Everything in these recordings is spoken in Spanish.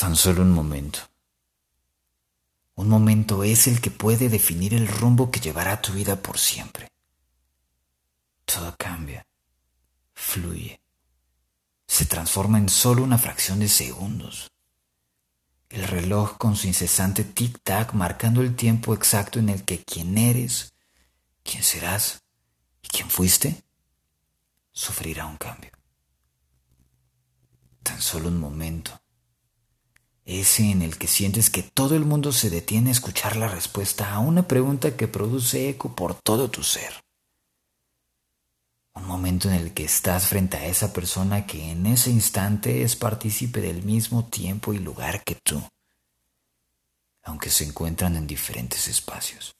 Tan solo un momento. Un momento es el que puede definir el rumbo que llevará tu vida por siempre. Todo cambia, fluye, se transforma en solo una fracción de segundos. El reloj con su incesante tic-tac marcando el tiempo exacto en el que quién eres, quién serás y quién fuiste, sufrirá un cambio. Tan solo un momento ese en el que sientes que todo el mundo se detiene a escuchar la respuesta a una pregunta que produce eco por todo tu ser. Un momento en el que estás frente a esa persona que en ese instante es partícipe del mismo tiempo y lugar que tú, aunque se encuentran en diferentes espacios.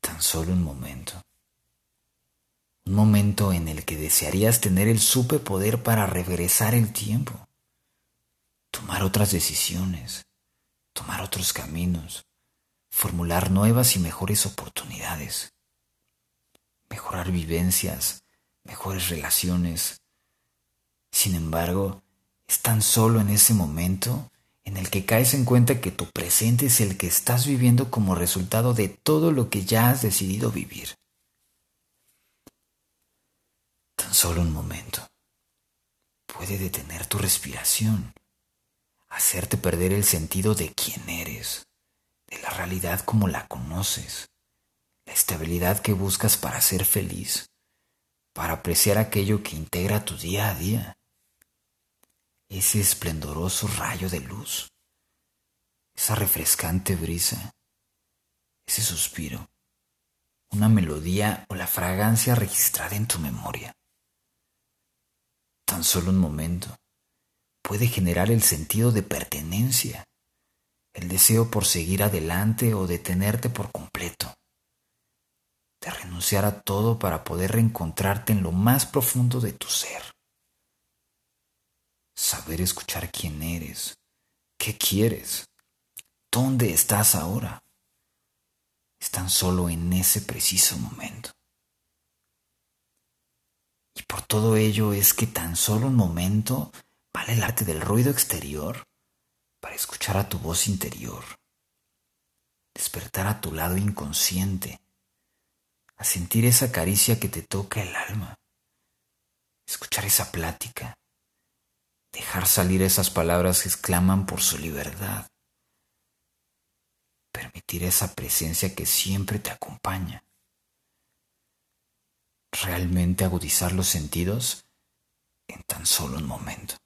Tan solo un momento. Un momento en el que desearías tener el superpoder para regresar el tiempo tomar otras decisiones, tomar otros caminos, formular nuevas y mejores oportunidades, mejorar vivencias, mejores relaciones. Sin embargo, es tan solo en ese momento en el que caes en cuenta que tu presente es el que estás viviendo como resultado de todo lo que ya has decidido vivir. Tan solo un momento puede detener tu respiración hacerte perder el sentido de quién eres, de la realidad como la conoces, la estabilidad que buscas para ser feliz, para apreciar aquello que integra tu día a día, ese esplendoroso rayo de luz, esa refrescante brisa, ese suspiro, una melodía o la fragancia registrada en tu memoria. Tan solo un momento puede generar el sentido de pertenencia, el deseo por seguir adelante o detenerte por completo, de renunciar a todo para poder reencontrarte en lo más profundo de tu ser. Saber escuchar quién eres, qué quieres, dónde estás ahora. Es tan solo en ese preciso momento. Y por todo ello es que tan solo un momento ¿Vale el arte del ruido exterior para escuchar a tu voz interior? Despertar a tu lado inconsciente, a sentir esa caricia que te toca el alma, escuchar esa plática, dejar salir esas palabras que exclaman por su libertad, permitir esa presencia que siempre te acompaña. Realmente agudizar los sentidos en tan solo un momento.